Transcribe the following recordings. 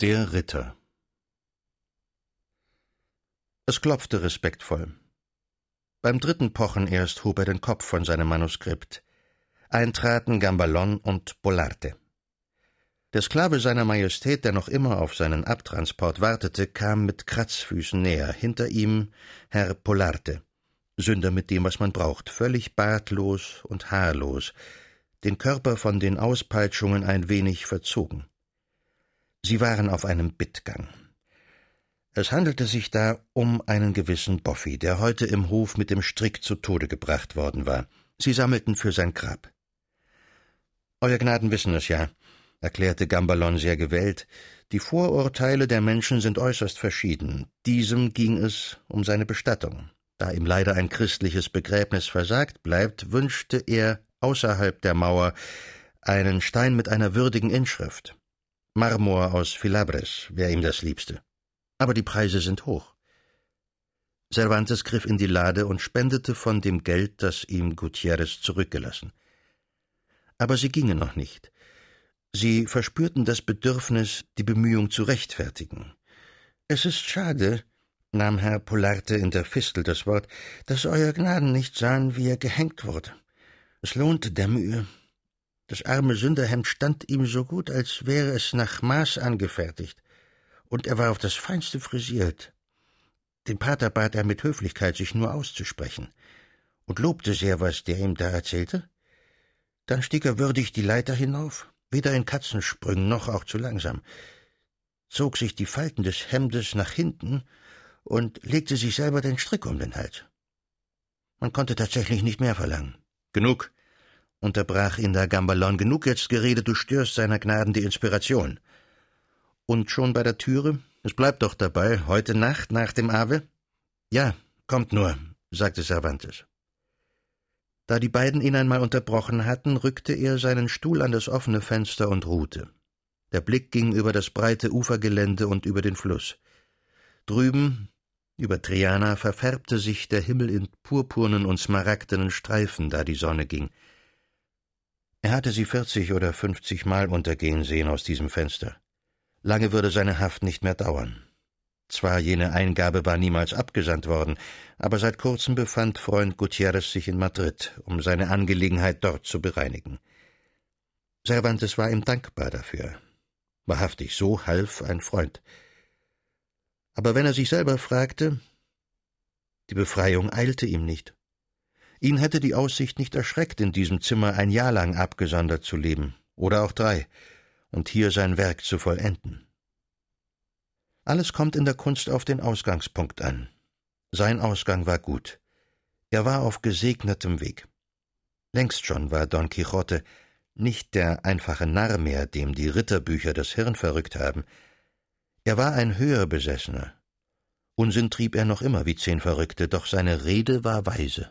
Der Ritter Es klopfte respektvoll. Beim dritten Pochen erst hob er den Kopf von seinem Manuskript. Eintraten Gamballon und Bolarte. Der Sklave seiner Majestät, der noch immer auf seinen Abtransport wartete, kam mit Kratzfüßen näher. Hinter ihm Herr Polarte. Sünder mit dem, was man braucht, völlig bartlos und haarlos, den Körper von den Auspeitschungen ein wenig verzogen. Sie waren auf einem Bittgang. Es handelte sich da um einen gewissen Boffi, der heute im Hof mit dem Strick zu Tode gebracht worden war. Sie sammelten für sein Grab. Euer Gnaden wissen es ja, erklärte Gamballon sehr gewählt, die Vorurteile der Menschen sind äußerst verschieden. Diesem ging es um seine Bestattung. Da ihm leider ein christliches Begräbnis versagt bleibt, wünschte er außerhalb der Mauer einen Stein mit einer würdigen Inschrift. Marmor aus Filabres wäre ihm das Liebste. Aber die Preise sind hoch. Cervantes griff in die Lade und spendete von dem Geld, das ihm Gutierrez zurückgelassen. Aber sie gingen noch nicht. Sie verspürten das Bedürfnis, die Bemühung zu rechtfertigen. Es ist schade, nahm Herr Polarte in der Fistel das Wort, dass Euer Gnaden nicht sahen, wie er gehängt wurde. Es lohnte der Mühe. Das arme Sünderhemd stand ihm so gut, als wäre es nach Maß angefertigt, und er war auf das Feinste frisiert. Den Pater bat er mit Höflichkeit, sich nur auszusprechen, und lobte sehr, was der ihm da erzählte. Dann stieg er würdig die Leiter hinauf, weder in Katzensprüngen noch auch zu langsam, zog sich die Falten des Hemdes nach hinten und legte sich selber den Strick um den Hals. Man konnte tatsächlich nicht mehr verlangen. Genug, unterbrach ihn der Gamballon, genug jetzt geredet, du störst seiner Gnaden die Inspiration. Und schon bei der Türe? Es bleibt doch dabei, heute Nacht nach dem Ave? Ja, kommt nur, sagte Cervantes. Da die beiden ihn einmal unterbrochen hatten, rückte er seinen Stuhl an das offene Fenster und ruhte. Der Blick ging über das breite Ufergelände und über den Fluss. Drüben, über Triana, verfärbte sich der Himmel in purpurnen und smaragdenen Streifen, da die Sonne ging. Er hatte sie vierzig oder fünfzig Mal untergehen sehen aus diesem Fenster. Lange würde seine Haft nicht mehr dauern. Zwar jene Eingabe war niemals abgesandt worden, aber seit kurzem befand Freund Gutierrez sich in Madrid, um seine Angelegenheit dort zu bereinigen. Cervantes war ihm dankbar dafür. Wahrhaftig, so half ein Freund. Aber wenn er sich selber fragte, die Befreiung eilte ihm nicht. Ihn hätte die Aussicht nicht erschreckt, in diesem Zimmer ein Jahr lang abgesondert zu leben, oder auch drei, und hier sein Werk zu vollenden. Alles kommt in der Kunst auf den Ausgangspunkt an. Sein Ausgang war gut. Er war auf gesegnetem Weg. Längst schon war Don Quixote nicht der einfache Narr mehr, dem die Ritterbücher das Hirn verrückt haben. Er war ein höher Besessener. Unsinn trieb er noch immer wie zehn Verrückte, doch seine Rede war weise.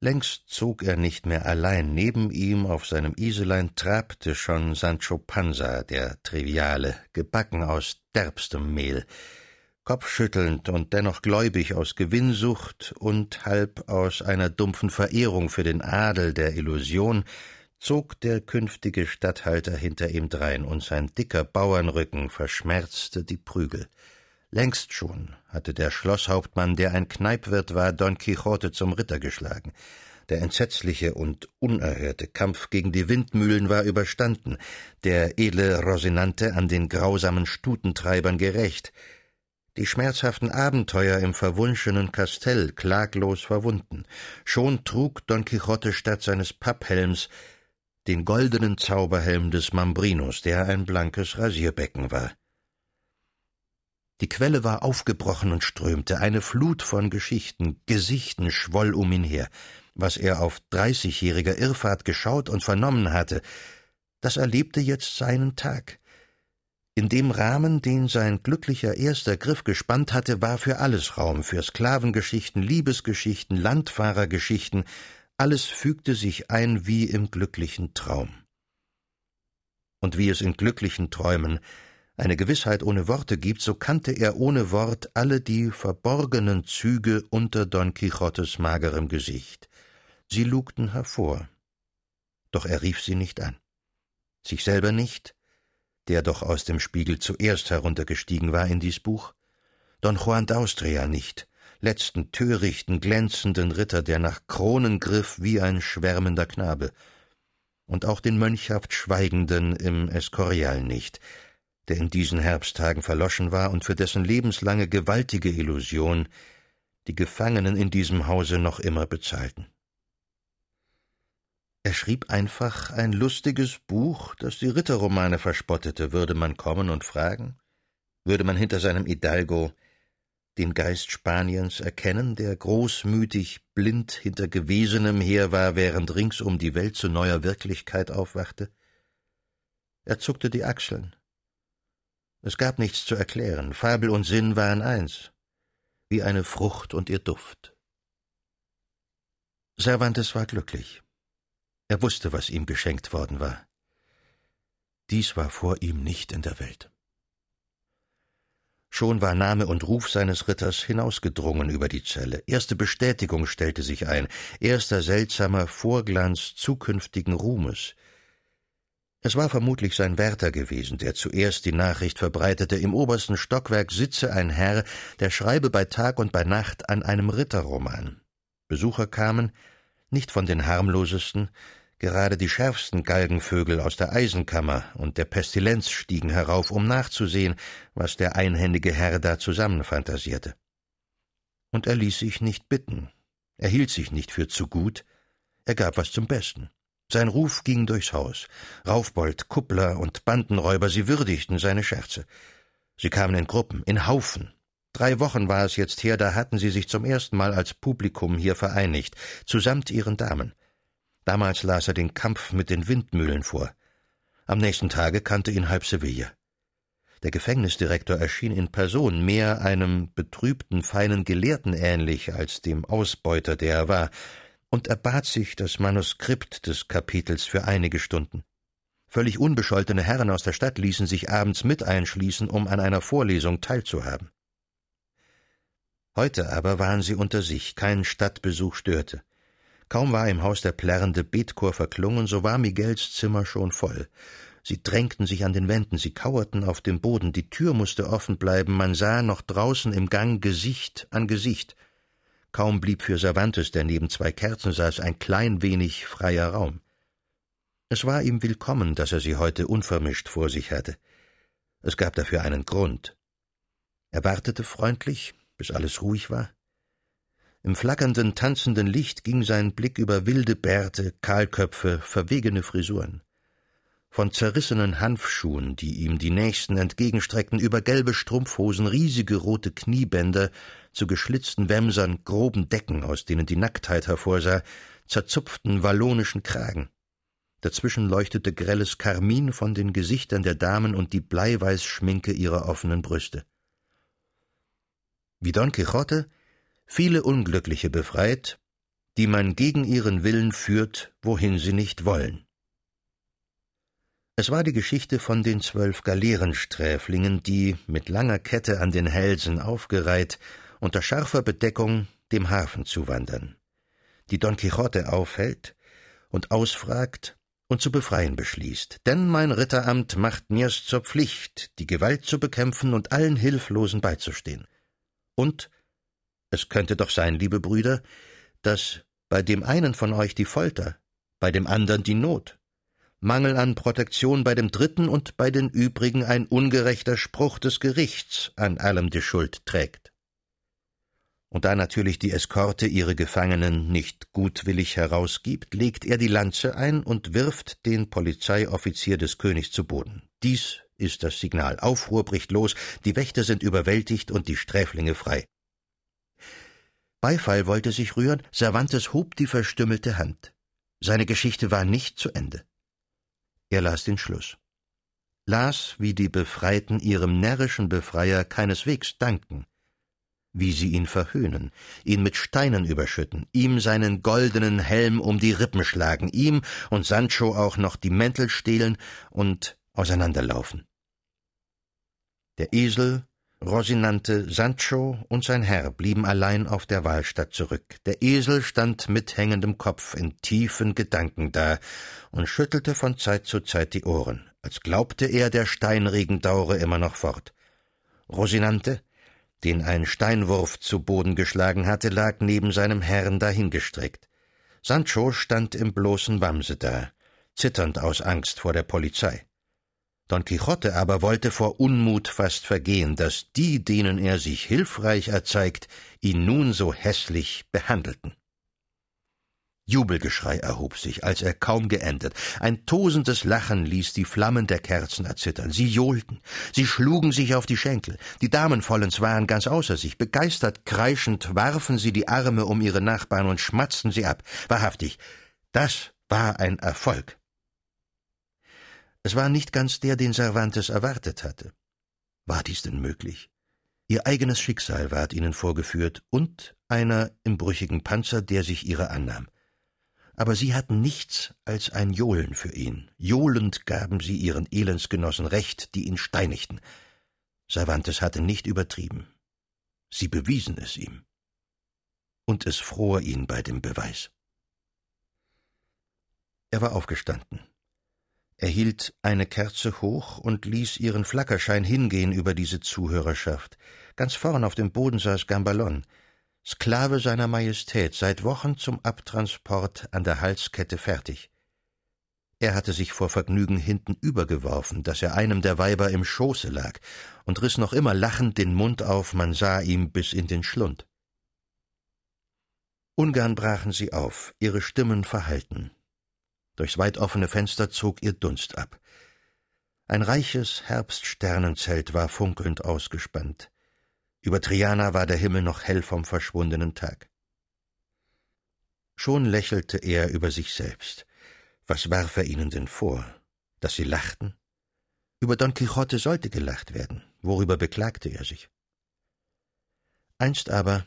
Längst zog er nicht mehr allein, neben ihm auf seinem Iselein trabte schon Sancho Panza, der Triviale, gebacken aus derbstem Mehl, kopfschüttelnd und dennoch gläubig aus Gewinnsucht und halb aus einer dumpfen Verehrung für den Adel der Illusion, zog der künftige Statthalter hinter ihm drein, und sein dicker Bauernrücken verschmerzte die Prügel. Längst schon hatte der Schlosshauptmann, der ein Kneipwirt war, Don Quixote zum Ritter geschlagen. Der entsetzliche und unerhörte Kampf gegen die Windmühlen war überstanden, der edle Rosinante an den grausamen Stutentreibern gerecht, die schmerzhaften Abenteuer im verwunschenen Kastell klaglos verwunden. Schon trug Don Quixote statt seines Papphelms den goldenen Zauberhelm des Mambrinos, der ein blankes Rasierbecken war. Die Quelle war aufgebrochen und strömte, eine Flut von Geschichten, Gesichten schwoll um ihn her. Was er auf dreißigjähriger Irrfahrt geschaut und vernommen hatte, das erlebte jetzt seinen Tag. In dem Rahmen, den sein glücklicher erster Griff gespannt hatte, war für alles Raum, für Sklavengeschichten, Liebesgeschichten, Landfahrergeschichten, alles fügte sich ein wie im glücklichen Traum. Und wie es in glücklichen Träumen eine Gewissheit ohne Worte gibt, so kannte er ohne Wort alle die verborgenen Züge unter Don Quixotes magerem Gesicht. Sie lugten hervor. Doch er rief sie nicht an. Sich selber nicht, der doch aus dem Spiegel zuerst heruntergestiegen war in dies Buch, Don Juan d'Austria nicht, letzten törichten, glänzenden Ritter, der nach Kronen griff wie ein schwärmender Knabe, und auch den mönchhaft Schweigenden im Escorial nicht, der in diesen Herbsttagen verloschen war und für dessen lebenslange gewaltige Illusion die Gefangenen in diesem Hause noch immer bezahlten. Er schrieb einfach ein lustiges Buch, das die Ritterromane verspottete, würde man kommen und fragen? Würde man hinter seinem Hidalgo den Geist Spaniens erkennen, der großmütig blind hinter Gewesenem her war, während ringsum die Welt zu neuer Wirklichkeit aufwachte? Er zuckte die Achseln. Es gab nichts zu erklären, Fabel und Sinn waren eins, wie eine Frucht und ihr Duft. Cervantes war glücklich. Er wusste, was ihm geschenkt worden war. Dies war vor ihm nicht in der Welt. Schon war Name und Ruf seines Ritters hinausgedrungen über die Zelle. Erste Bestätigung stellte sich ein, erster seltsamer Vorglanz zukünftigen Ruhmes. Es war vermutlich sein Wärter gewesen, der zuerst die Nachricht verbreitete, im obersten Stockwerk sitze ein Herr, der schreibe bei Tag und bei Nacht an einem Ritterroman. Besucher kamen, nicht von den harmlosesten, gerade die schärfsten Galgenvögel aus der Eisenkammer und der Pestilenz stiegen herauf, um nachzusehen, was der einhändige Herr da zusammenfantasierte. Und er ließ sich nicht bitten, er hielt sich nicht für zu gut, er gab was zum Besten. Sein Ruf ging durchs Haus. Raufbold, Kuppler und Bandenräuber, sie würdigten seine Scherze. Sie kamen in Gruppen, in Haufen, Drei Wochen war es jetzt her, da hatten sie sich zum ersten Mal als Publikum hier vereinigt, zusamt ihren Damen. Damals las er den Kampf mit den Windmühlen vor. Am nächsten Tage kannte ihn halb Sevilla. Der Gefängnisdirektor erschien in Person mehr einem betrübten, feinen Gelehrten ähnlich als dem Ausbeuter, der er war, und erbat sich das Manuskript des Kapitels für einige Stunden. Völlig unbescholtene Herren aus der Stadt ließen sich abends mit einschließen, um an einer Vorlesung teilzuhaben. Heute aber waren sie unter sich, kein Stadtbesuch störte. Kaum war im Haus der plärrende Betchor verklungen, so war Miguels Zimmer schon voll. Sie drängten sich an den Wänden, sie kauerten auf dem Boden, die Tür musste offen bleiben, man sah noch draußen im Gang Gesicht an Gesicht. Kaum blieb für Cervantes, der neben zwei Kerzen saß, ein klein wenig freier Raum. Es war ihm willkommen, dass er sie heute unvermischt vor sich hatte. Es gab dafür einen Grund. Er wartete freundlich, bis alles ruhig war. Im flackernden, tanzenden Licht ging sein Blick über wilde Bärte, Kahlköpfe, verwegene Frisuren. Von zerrissenen Hanfschuhen, die ihm die Nächsten entgegenstreckten, über gelbe Strumpfhosen, riesige rote Kniebänder, zu geschlitzten Wämsern, groben Decken, aus denen die Nacktheit hervorsah, zerzupften wallonischen Kragen. Dazwischen leuchtete grelles Karmin von den Gesichtern der Damen und die Bleiweißschminke ihrer offenen Brüste wie Don Quixote, viele Unglückliche befreit, die man gegen ihren Willen führt, wohin sie nicht wollen. Es war die Geschichte von den zwölf Galeerensträflingen, die, mit langer Kette an den Hälsen aufgereiht, unter scharfer Bedeckung dem Hafen zuwandern, die Don Quixote aufhält und ausfragt und zu befreien beschließt. Denn mein Ritteramt macht mir's zur Pflicht, die Gewalt zu bekämpfen und allen Hilflosen beizustehen. Und es könnte doch sein, liebe Brüder, dass bei dem einen von euch die Folter, bei dem andern die Not, Mangel an Protektion bei dem dritten und bei den übrigen ein ungerechter Spruch des Gerichts an allem die Schuld trägt. Und da natürlich die Eskorte ihre Gefangenen nicht gutwillig herausgibt, legt er die Lanze ein und wirft den Polizeioffizier des Königs zu Boden. Dies ist das Signal. Aufruhr bricht los, die Wächter sind überwältigt und die Sträflinge frei. Beifall wollte sich rühren, Cervantes hob die verstümmelte Hand. Seine Geschichte war nicht zu Ende. Er las den Schluss. Las, wie die Befreiten ihrem närrischen Befreier keineswegs danken, wie sie ihn verhöhnen, ihn mit Steinen überschütten, ihm seinen goldenen Helm um die Rippen schlagen, ihm und Sancho auch noch die Mäntel stehlen und auseinanderlaufen. Der Esel, Rosinante, Sancho und sein Herr blieben allein auf der Wahlstatt zurück. Der Esel stand mit hängendem Kopf in tiefen Gedanken da und schüttelte von Zeit zu Zeit die Ohren. als glaubte er, der Steinregen daure immer noch fort. Rosinante, den ein Steinwurf zu Boden geschlagen hatte, lag neben seinem Herrn dahingestreckt. Sancho stand im bloßen Wamse da, zitternd aus Angst vor der Polizei. Don Quixote aber wollte vor Unmut fast vergehen, dass die, denen er sich hilfreich erzeigt, ihn nun so hässlich behandelten. Jubelgeschrei erhob sich, als er kaum geendet. Ein tosendes Lachen ließ die Flammen der Kerzen erzittern. Sie johlten, sie schlugen sich auf die Schenkel. Die Damenvollens waren ganz außer sich. Begeistert kreischend warfen sie die Arme um ihre Nachbarn und schmatzten sie ab. Wahrhaftig, das war ein Erfolg. Es war nicht ganz der, den Cervantes erwartet hatte. War dies denn möglich? Ihr eigenes Schicksal ward ihnen vorgeführt und einer im brüchigen Panzer, der sich ihrer annahm. Aber sie hatten nichts als ein Johlen für ihn. Johlend gaben sie ihren Elendsgenossen Recht, die ihn steinigten. Cervantes hatte nicht übertrieben. Sie bewiesen es ihm. Und es fror ihn bei dem Beweis. Er war aufgestanden. Er hielt eine Kerze hoch und ließ ihren Flackerschein hingehen über diese Zuhörerschaft. Ganz vorn auf dem Boden saß Gamballon, Sklave seiner Majestät, seit Wochen zum Abtransport an der Halskette fertig. Er hatte sich vor Vergnügen hinten übergeworfen, dass er einem der Weiber im Schoße lag, und riß noch immer lachend den Mund auf, man sah ihm bis in den Schlund. Ungern brachen sie auf, ihre Stimmen verhallten. Durchs weit offene Fenster zog ihr Dunst ab. Ein reiches Herbststernenzelt war funkelnd ausgespannt. Über Triana war der Himmel noch hell vom verschwundenen Tag. Schon lächelte er über sich selbst. Was warf er ihnen denn vor? Dass sie lachten? Über Don Quixote sollte gelacht werden. Worüber beklagte er sich? Einst aber,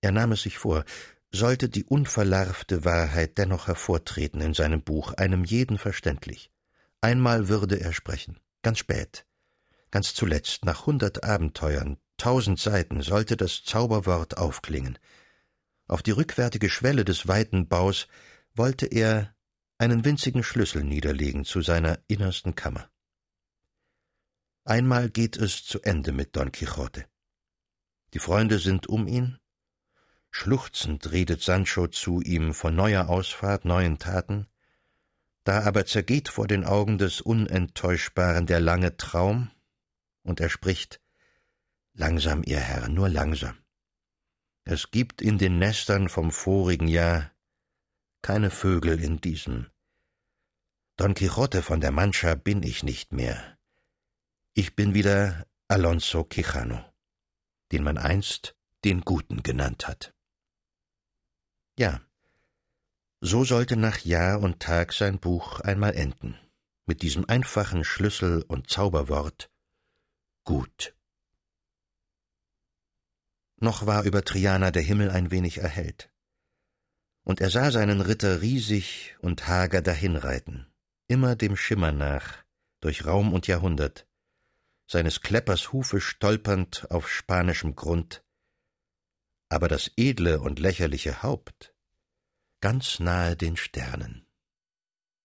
er nahm es sich vor, sollte die unverlarvte Wahrheit dennoch hervortreten in seinem Buch, einem jeden verständlich. Einmal würde er sprechen, ganz spät, ganz zuletzt, nach hundert Abenteuern, tausend Seiten, sollte das Zauberwort aufklingen. Auf die rückwärtige Schwelle des weiten Baus wollte er einen winzigen Schlüssel niederlegen zu seiner innersten Kammer. Einmal geht es zu Ende mit Don Quixote. Die Freunde sind um ihn, Schluchzend redet Sancho zu ihm von neuer Ausfahrt, neuen Taten, da aber zergeht vor den Augen des Unenttäuschbaren der lange Traum, und er spricht Langsam, ihr Herr, nur langsam. Es gibt in den Nestern vom vorigen Jahr keine Vögel in diesem. Don Quixote von der Mancha bin ich nicht mehr. Ich bin wieder Alonso Quijano, den man einst den Guten genannt hat. Ja, so sollte nach Jahr und Tag sein Buch einmal enden, mit diesem einfachen Schlüssel und Zauberwort. Gut. Noch war über Triana der Himmel ein wenig erhellt, und er sah seinen Ritter riesig und hager dahinreiten, immer dem Schimmer nach, durch Raum und Jahrhundert, seines Kleppers Hufe stolpernd auf spanischem Grund, aber das edle und lächerliche Haupt ganz nahe den Sternen.